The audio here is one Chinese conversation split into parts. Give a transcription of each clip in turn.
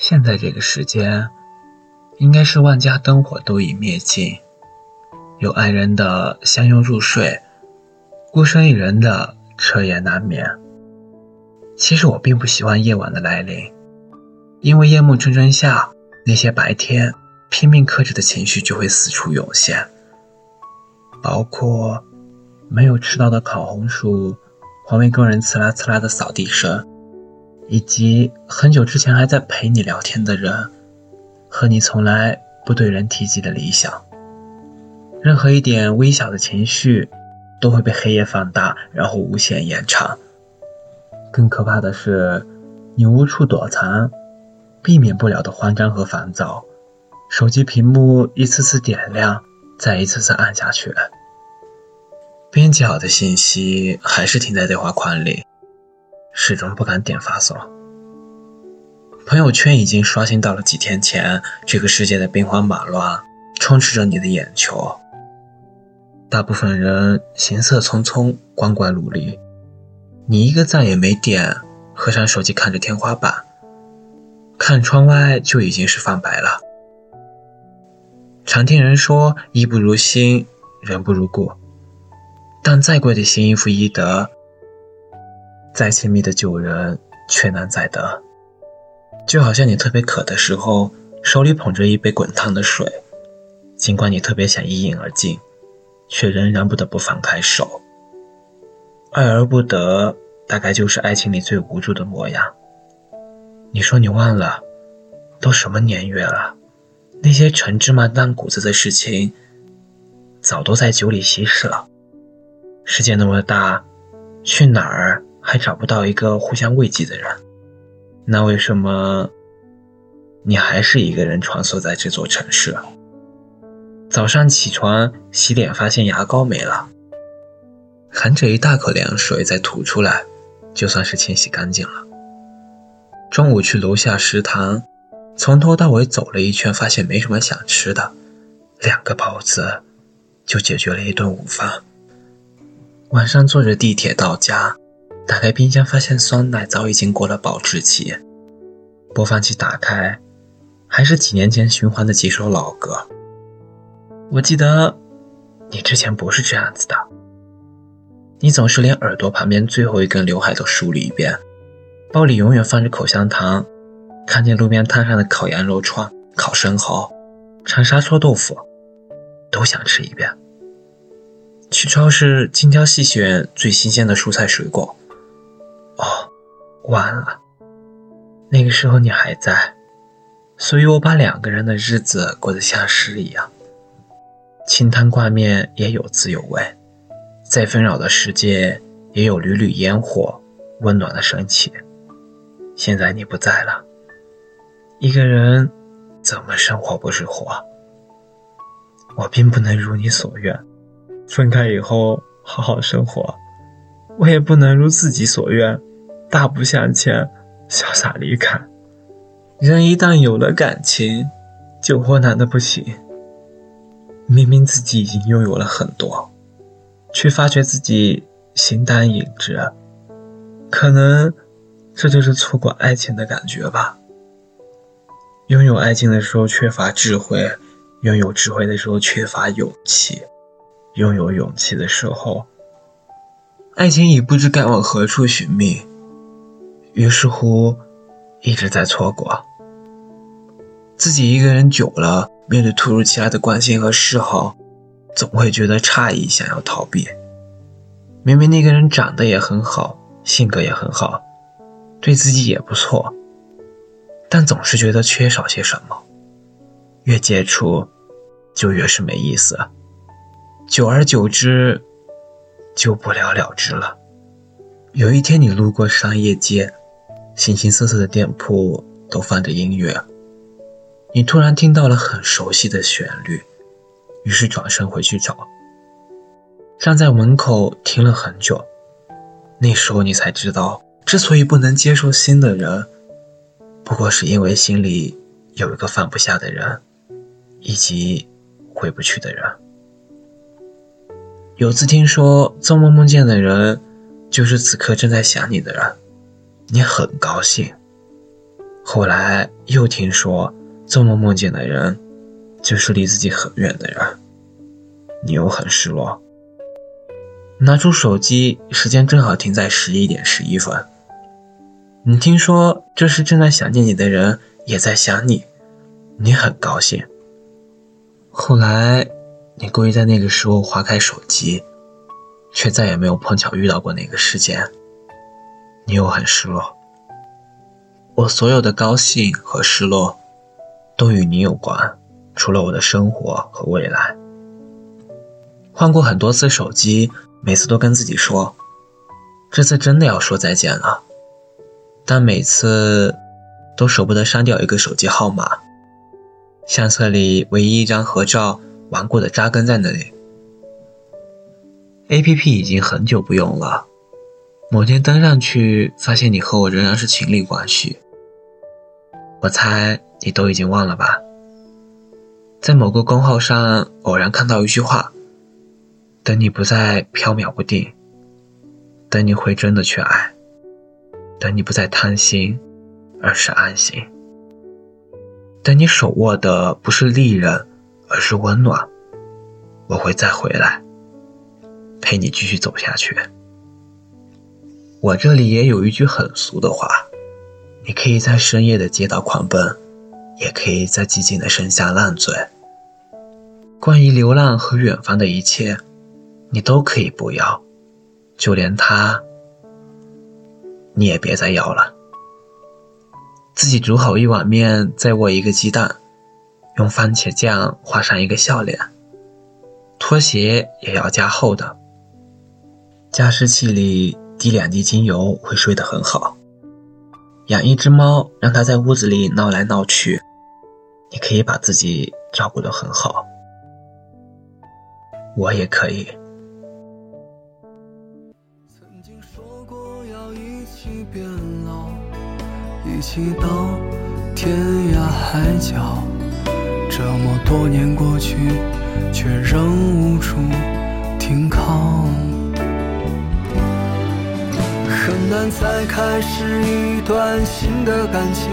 现在这个时间，应该是万家灯火都已灭尽，有爱人的相拥入睡，孤身一人的彻夜难眠。其实我并不喜欢夜晚的来临，因为夜幕沉沉下，那些白天拼命克制的情绪就会四处涌现，包括没有吃到的烤红薯。环卫工人刺啦刺啦的扫地声，以及很久之前还在陪你聊天的人，和你从来不对人提及的理想。任何一点微小的情绪，都会被黑夜放大，然后无限延长。更可怕的是，你无处躲藏，避免不了的慌张和烦躁。手机屏幕一次次点亮，再一次次暗下去。编辑好的信息还是停在对话框里，始终不敢点发送。朋友圈已经刷新到了几天前，这个世界的兵荒马乱充斥着你的眼球。大部分人行色匆匆，光怪陆离，你一个赞也没点，合上手机看着天花板，看窗外就已经是泛白了。常听人说，衣不如新，人不如故。但再贵的新衣服易得，再亲密的旧人却难再得。就好像你特别渴的时候，手里捧着一杯滚烫的水，尽管你特别想一饮而尽，却仍然不得不放开手。爱而不得，大概就是爱情里最无助的模样。你说你忘了，都什么年月了，那些陈芝麻烂谷子的事情，早都在酒里稀释了。世界那么大，去哪儿还找不到一个互相慰藉的人？那为什么你还是一个人穿梭在这座城市？早上起床洗脸，发现牙膏没了，含着一大口凉水再吐出来，就算是清洗干净了。中午去楼下食堂，从头到尾走了一圈，发现没什么想吃的，两个包子就解决了一顿午饭。晚上坐着地铁到家，打开冰箱发现酸奶早已经过了保质期。播放器打开，还是几年前循环的几首老歌。我记得你之前不是这样子的，你总是连耳朵旁边最后一根刘海都梳理一遍，包里永远放着口香糖，看见路边摊上的烤羊肉串、烤生蚝、长沙臭豆腐，都想吃一遍。去超市精挑细选最新鲜的蔬菜水果。完了，那个时候你还在，所以我把两个人的日子过得像诗一样。清汤挂面也有滋有味，再纷扰的世界也有缕缕烟火，温暖的升起。现在你不在了，一个人怎么生活不是活？我并不能如你所愿。分开以后好好生活，我也不能如自己所愿，大步向前，潇洒离开。人一旦有了感情，就窝囊的不行。明明自己已经拥有了很多，却发觉自己形单影只。可能这就是错过爱情的感觉吧。拥有爱情的时候缺乏智慧，拥有智慧的时候缺乏勇气。拥有勇气的时候，爱情已不知该往何处寻觅，于是乎一直在错过。自己一个人久了，面对突如其来的关心和示好，总会觉得诧异，想要逃避。明明那个人长得也很好，性格也很好，对自己也不错，但总是觉得缺少些什么。越接触，就越是没意思。久而久之，就不了了之了。有一天，你路过商业街，形形色色的店铺都放着音乐，你突然听到了很熟悉的旋律，于是转身回去找。站在门口听了很久，那时候你才知道，之所以不能接受新的人，不过是因为心里有一个放不下的人，以及回不去的人。有次听说，做梦梦见的人，就是此刻正在想你的人，你很高兴。后来又听说，做梦梦见的人，就是离自己很远的人，你又很失落。拿出手机，时间正好停在十一点十一分。你听说，这是正在想念你的人也在想你，你很高兴。后来，你故意在那个时候划开手机，却再也没有碰巧遇到过那个时间，你又很失落。我所有的高兴和失落，都与你有关，除了我的生活和未来。换过很多次手机。每次都跟自己说，这次真的要说再见了，但每次都舍不得删掉一个手机号码，相册里唯一一张合照顽固的扎根在那里。A P P 已经很久不用了，某天登上去，发现你和我仍然是情侣关系。我猜你都已经忘了吧？在某个公号上偶然看到一句话。等你不再飘渺不定，等你会真的去爱，等你不再贪心，而是安心，等你手握的不是利刃，而是温暖，我会再回来，陪你继续走下去。我这里也有一句很俗的话，你可以在深夜的街道狂奔，也可以在寂静的盛夏烂醉。关于流浪和远方的一切。你都可以不要，就连他，你也别再要了。自己煮好一碗面，再握一个鸡蛋，用番茄酱画上一个笑脸。拖鞋也要加厚的，加湿器里滴两滴精油会睡得很好。养一只猫，让它在屋子里闹来闹去，你可以把自己照顾得很好。我也可以。曾经说过要一起变老一起到天涯海角，这么多年过去，却仍无处停靠。很难再开始一段新的感情，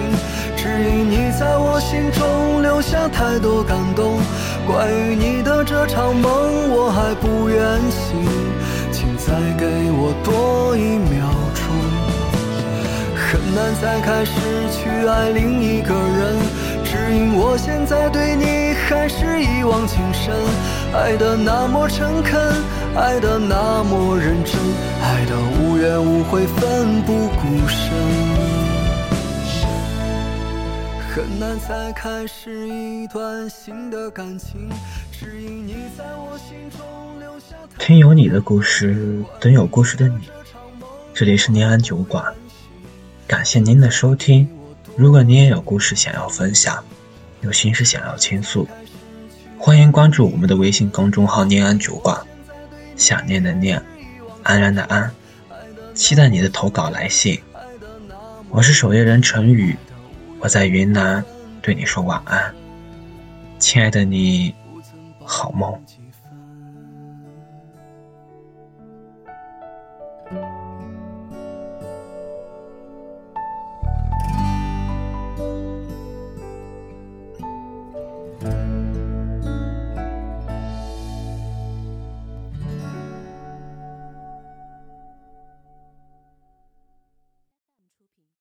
只因你在我心中留下太多感动。关于你的这场梦，我还不愿醒，请再给我多一秒钟。很难再开始去爱另一个人，只因我现在对你还是往情深，爱的那么诚恳，爱的那么认真，爱的无怨无悔，奋不顾身。很难再开始一段新的感情，只因你在我心中留下。听有你的故事，等有故事的你。这里是念安酒馆。感谢您的收听。如果你也有故事想要分享，有心事想要倾诉，欢迎关注我们的微信公众号“念安酒馆”。想念的念，安然的安，期待你的投稿来信。我是守夜人陈宇，我在云南对你说晚安，亲爱的你，好梦。